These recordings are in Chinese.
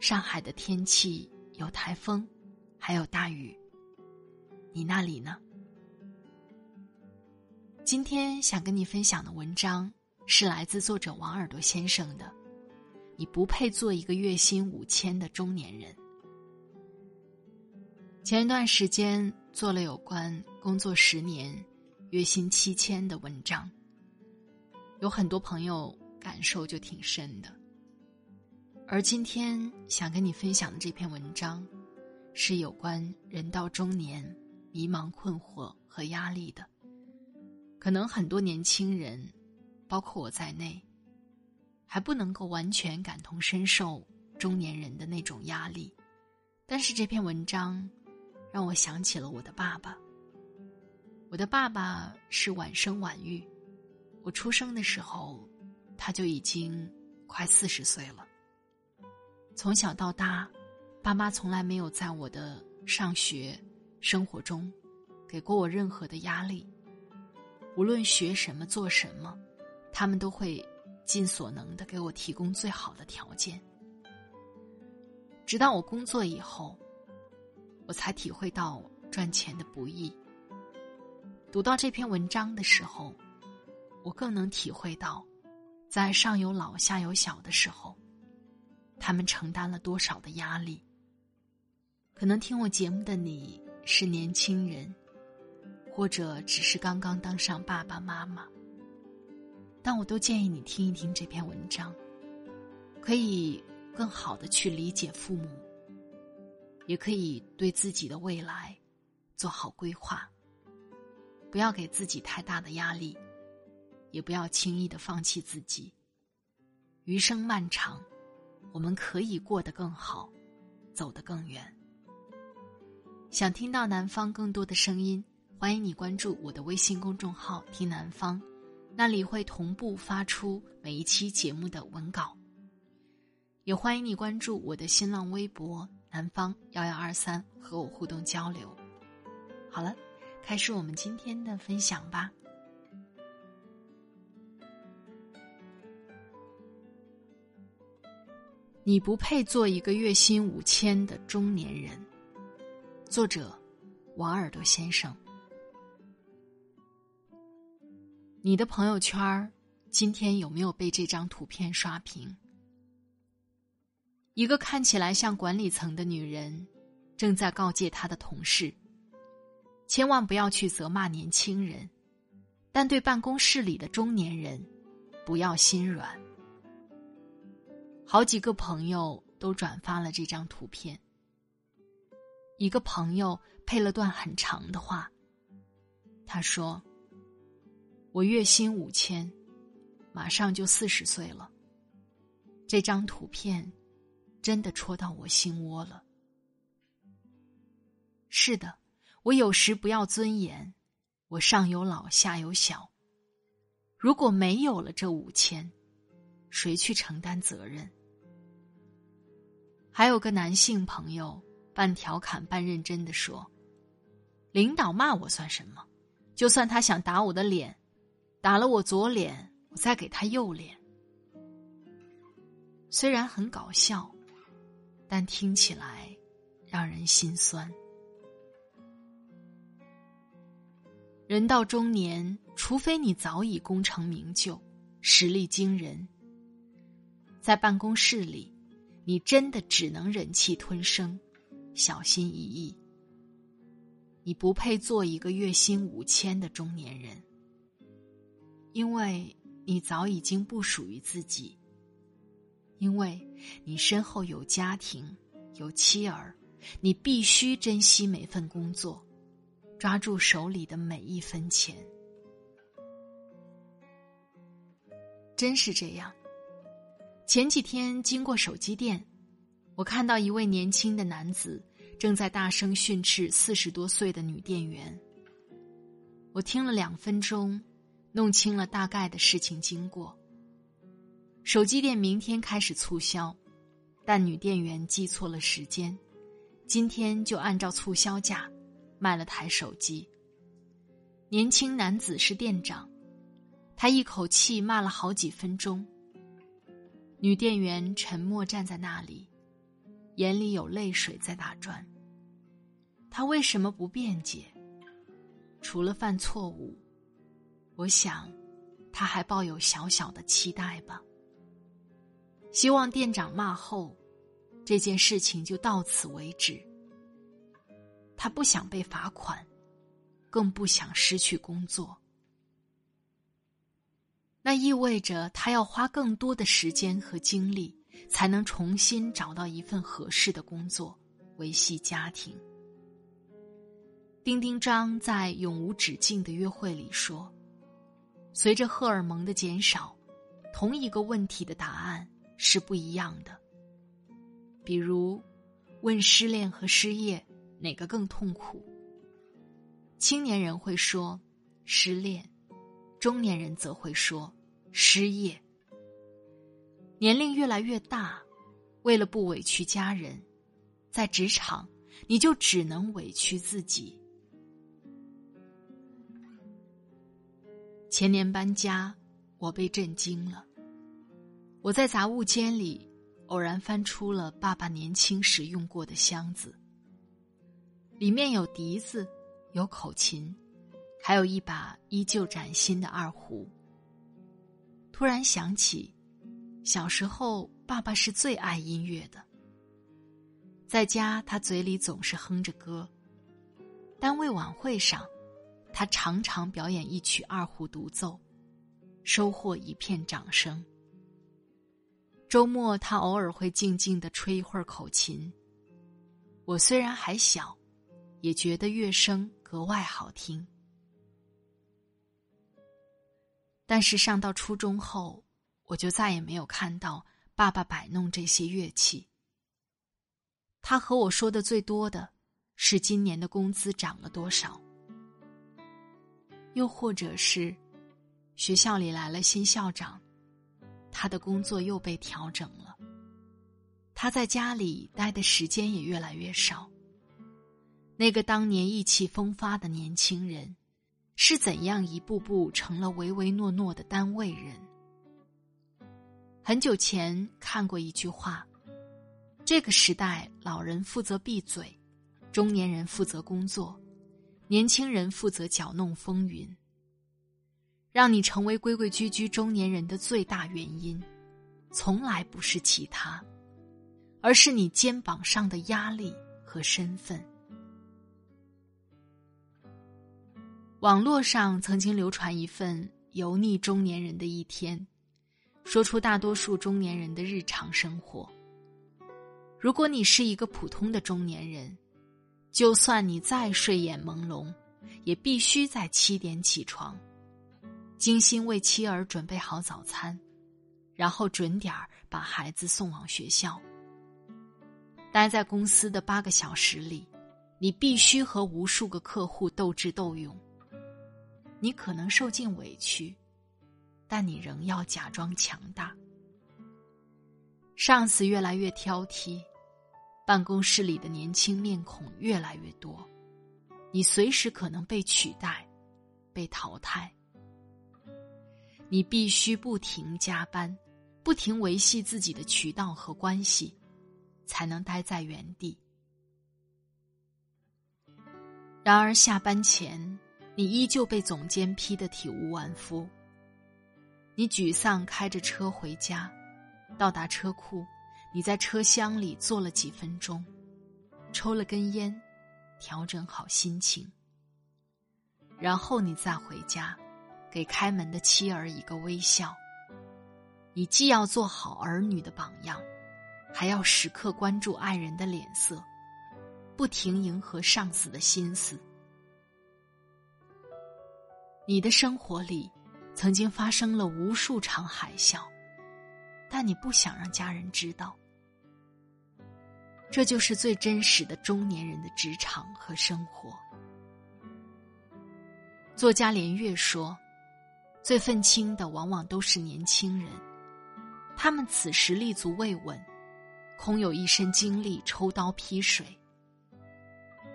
上海的天气有台风，还有大雨。你那里呢？今天想跟你分享的文章是来自作者王耳朵先生的。你不配做一个月薪五千的中年人。前一段时间做了有关工作十年、月薪七千的文章，有很多朋友感受就挺深的。而今天想跟你分享的这篇文章，是有关人到中年迷茫、困惑和压力的。可能很多年轻人，包括我在内，还不能够完全感同身受中年人的那种压力。但是这篇文章，让我想起了我的爸爸。我的爸爸是晚生晚育，我出生的时候，他就已经快四十岁了。从小到大，爸妈从来没有在我的上学生活中给过我任何的压力。无论学什么做什么，他们都会尽所能的给我提供最好的条件。直到我工作以后，我才体会到赚钱的不易。读到这篇文章的时候，我更能体会到，在上有老下有小的时候。他们承担了多少的压力？可能听我节目的你是年轻人，或者只是刚刚当上爸爸妈妈，但我都建议你听一听这篇文章，可以更好的去理解父母，也可以对自己的未来做好规划。不要给自己太大的压力，也不要轻易的放弃自己。余生漫长。我们可以过得更好，走得更远。想听到南方更多的声音，欢迎你关注我的微信公众号“听南方”，那里会同步发出每一期节目的文稿。也欢迎你关注我的新浪微博“南方幺幺二三”，和我互动交流。好了，开始我们今天的分享吧。你不配做一个月薪五千的中年人。作者：王耳朵先生。你的朋友圈儿今天有没有被这张图片刷屏？一个看起来像管理层的女人，正在告诫她的同事：千万不要去责骂年轻人，但对办公室里的中年人，不要心软。好几个朋友都转发了这张图片。一个朋友配了段很长的话。他说：“我月薪五千，马上就四十岁了。这张图片真的戳到我心窝了。是的，我有时不要尊严，我上有老下有小。如果没有了这五千，谁去承担责任？”还有个男性朋友，半调侃半认真的说：“领导骂我算什么？就算他想打我的脸，打了我左脸，我再给他右脸。”虽然很搞笑，但听起来让人心酸。人到中年，除非你早已功成名就，实力惊人，在办公室里。你真的只能忍气吞声，小心翼翼。你不配做一个月薪五千的中年人，因为你早已经不属于自己。因为你身后有家庭，有妻儿，你必须珍惜每份工作，抓住手里的每一分钱。真是这样。前几天经过手机店，我看到一位年轻的男子正在大声训斥四十多岁的女店员。我听了两分钟，弄清了大概的事情经过。手机店明天开始促销，但女店员记错了时间，今天就按照促销价卖了台手机。年轻男子是店长，他一口气骂了好几分钟。女店员沉默站在那里，眼里有泪水在打转。她为什么不辩解？除了犯错误，我想，她还抱有小小的期待吧。希望店长骂后，这件事情就到此为止。他不想被罚款，更不想失去工作。那意味着他要花更多的时间和精力，才能重新找到一份合适的工作，维系家庭。丁丁张在《永无止境的约会》里说：“随着荷尔蒙的减少，同一个问题的答案。”是不一样的。比如，问失恋和失业哪个更痛苦？青年人会说失恋，中年人则会说失业。年龄越来越大，为了不委屈家人，在职场你就只能委屈自己。前年搬家，我被震惊了。我在杂物间里偶然翻出了爸爸年轻时用过的箱子，里面有笛子，有口琴，还有一把依旧崭新的二胡。突然想起，小时候爸爸是最爱音乐的，在家他嘴里总是哼着歌，单位晚会上，他常常表演一曲二胡独奏，收获一片掌声。周末，他偶尔会静静的吹一会儿口琴。我虽然还小，也觉得乐声格外好听。但是上到初中后，我就再也没有看到爸爸摆弄这些乐器。他和我说的最多的是今年的工资涨了多少，又或者是学校里来了新校长。他的工作又被调整了，他在家里待的时间也越来越少。那个当年意气风发的年轻人，是怎样一步步成了唯唯诺诺的单位人？很久前看过一句话：这个时代，老人负责闭嘴，中年人负责工作，年轻人负责搅弄风云。让你成为规规矩矩中年人的最大原因，从来不是其他，而是你肩膀上的压力和身份。网络上曾经流传一份油腻中年人的一天，说出大多数中年人的日常生活。如果你是一个普通的中年人，就算你再睡眼朦胧，也必须在七点起床。精心为妻儿准备好早餐，然后准点儿把孩子送往学校。待在公司的八个小时里，你必须和无数个客户斗智斗勇。你可能受尽委屈，但你仍要假装强大。上司越来越挑剔，办公室里的年轻面孔越来越多，你随时可能被取代，被淘汰。你必须不停加班，不停维系自己的渠道和关系，才能待在原地。然而下班前，你依旧被总监批得体无完肤。你沮丧开着车回家，到达车库，你在车厢里坐了几分钟，抽了根烟，调整好心情，然后你再回家，给开门的妻儿一个微笑。你既要做好儿女的榜样，还要时刻关注爱人的脸色，不停迎合上司的心思。你的生活里，曾经发生了无数场海啸，但你不想让家人知道。这就是最真实的中年人的职场和生活。作家连岳说：“最愤青的往往都是年轻人，他们此时立足未稳，空有一身精力抽刀劈水。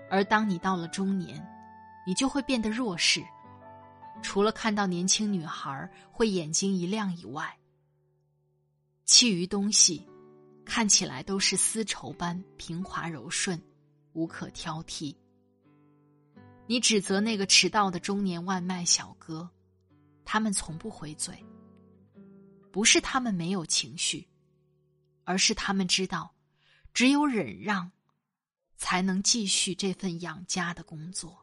而当你到了中年，你就会变得弱势。除了看到年轻女孩会眼睛一亮以外，其余东西。”看起来都是丝绸般平滑柔顺，无可挑剔。你指责那个迟到的中年外卖小哥，他们从不回嘴。不是他们没有情绪，而是他们知道，只有忍让，才能继续这份养家的工作。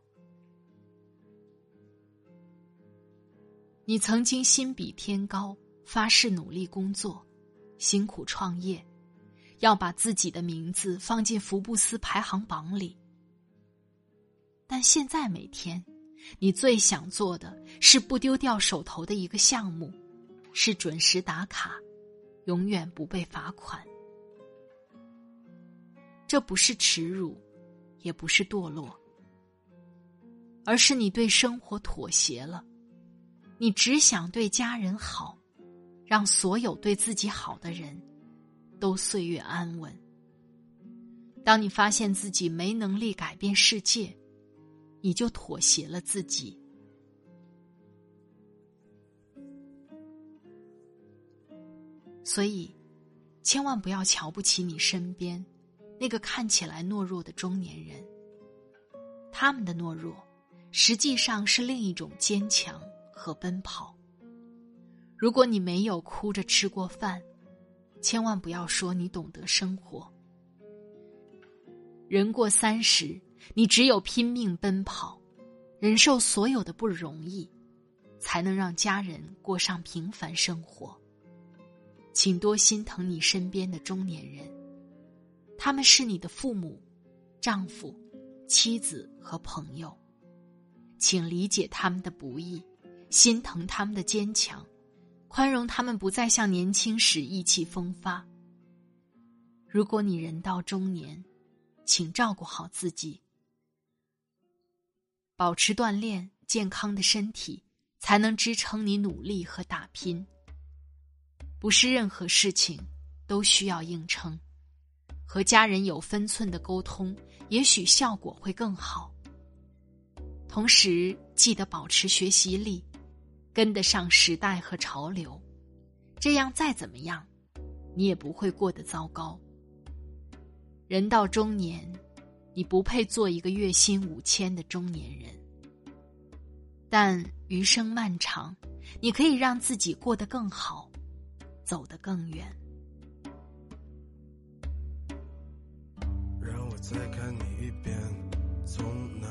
你曾经心比天高，发誓努力工作，辛苦创业。要把自己的名字放进福布斯排行榜里，但现在每天，你最想做的是不丢掉手头的一个项目，是准时打卡，永远不被罚款。这不是耻辱，也不是堕落，而是你对生活妥协了，你只想对家人好，让所有对自己好的人。都岁月安稳。当你发现自己没能力改变世界，你就妥协了自己。所以，千万不要瞧不起你身边那个看起来懦弱的中年人。他们的懦弱，实际上是另一种坚强和奔跑。如果你没有哭着吃过饭，千万不要说你懂得生活。人过三十，你只有拼命奔跑，忍受所有的不容易，才能让家人过上平凡生活。请多心疼你身边的中年人，他们是你的父母、丈夫、妻子和朋友，请理解他们的不易，心疼他们的坚强。宽容他们不再像年轻时意气风发。如果你人到中年，请照顾好自己，保持锻炼，健康的身体才能支撑你努力和打拼。不是任何事情都需要硬撑，和家人有分寸的沟通，也许效果会更好。同时，记得保持学习力。跟得上时代和潮流，这样再怎么样，你也不会过得糟糕。人到中年，你不配做一个月薪五千的中年人，但余生漫长，你可以让自己过得更好，走得更远。让我再看你一遍，从南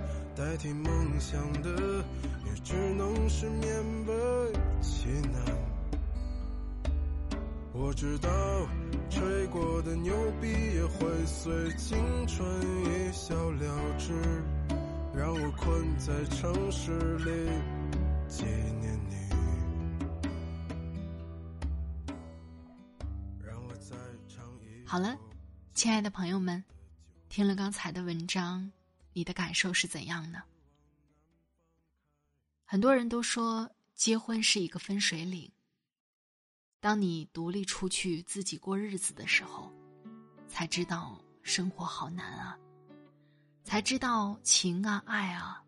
代替梦想的，也只能是勉为其难。我知道，吹过的牛逼也会随青春一笑了之，让我困在城市里纪念你。让我再唱一。好了，亲爱的朋友们，听了刚才的文章。你的感受是怎样呢？很多人都说结婚是一个分水岭，当你独立出去自己过日子的时候，才知道生活好难啊，才知道情啊爱啊，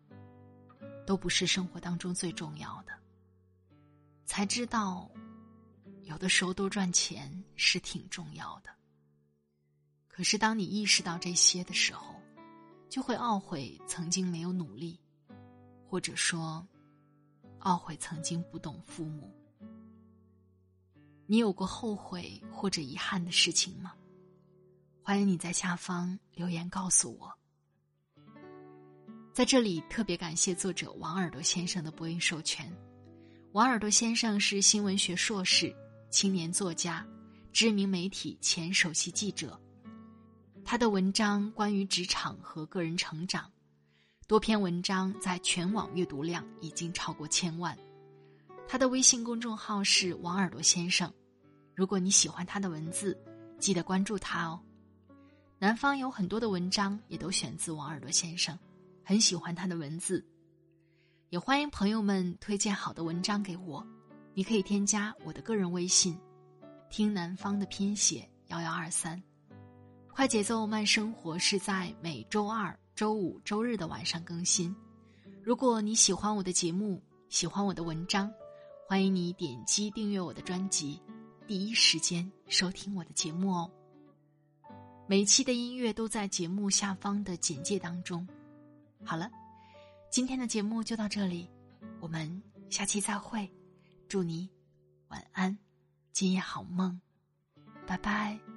都不是生活当中最重要的，才知道，有的时候多赚钱是挺重要的。可是当你意识到这些的时候，就会懊悔曾经没有努力，或者说，懊悔曾经不懂父母。你有过后悔或者遗憾的事情吗？欢迎你在下方留言告诉我。在这里特别感谢作者王耳朵先生的播音授权。王耳朵先生是新闻学硕士、青年作家、知名媒体前首席记者。他的文章关于职场和个人成长，多篇文章在全网阅读量已经超过千万。他的微信公众号是王耳朵先生，如果你喜欢他的文字，记得关注他哦。南方有很多的文章也都选自王耳朵先生，很喜欢他的文字，也欢迎朋友们推荐好的文章给我。你可以添加我的个人微信，听南方的拼写幺幺二三，快节奏慢生活是在每周二、周五、周日的晚上更新。如果你喜欢我的节目，喜欢我的文章。欢迎你点击订阅我的专辑，第一时间收听我的节目哦。每一期的音乐都在节目下方的简介当中。好了，今天的节目就到这里，我们下期再会。祝你晚安，今夜好梦，拜拜。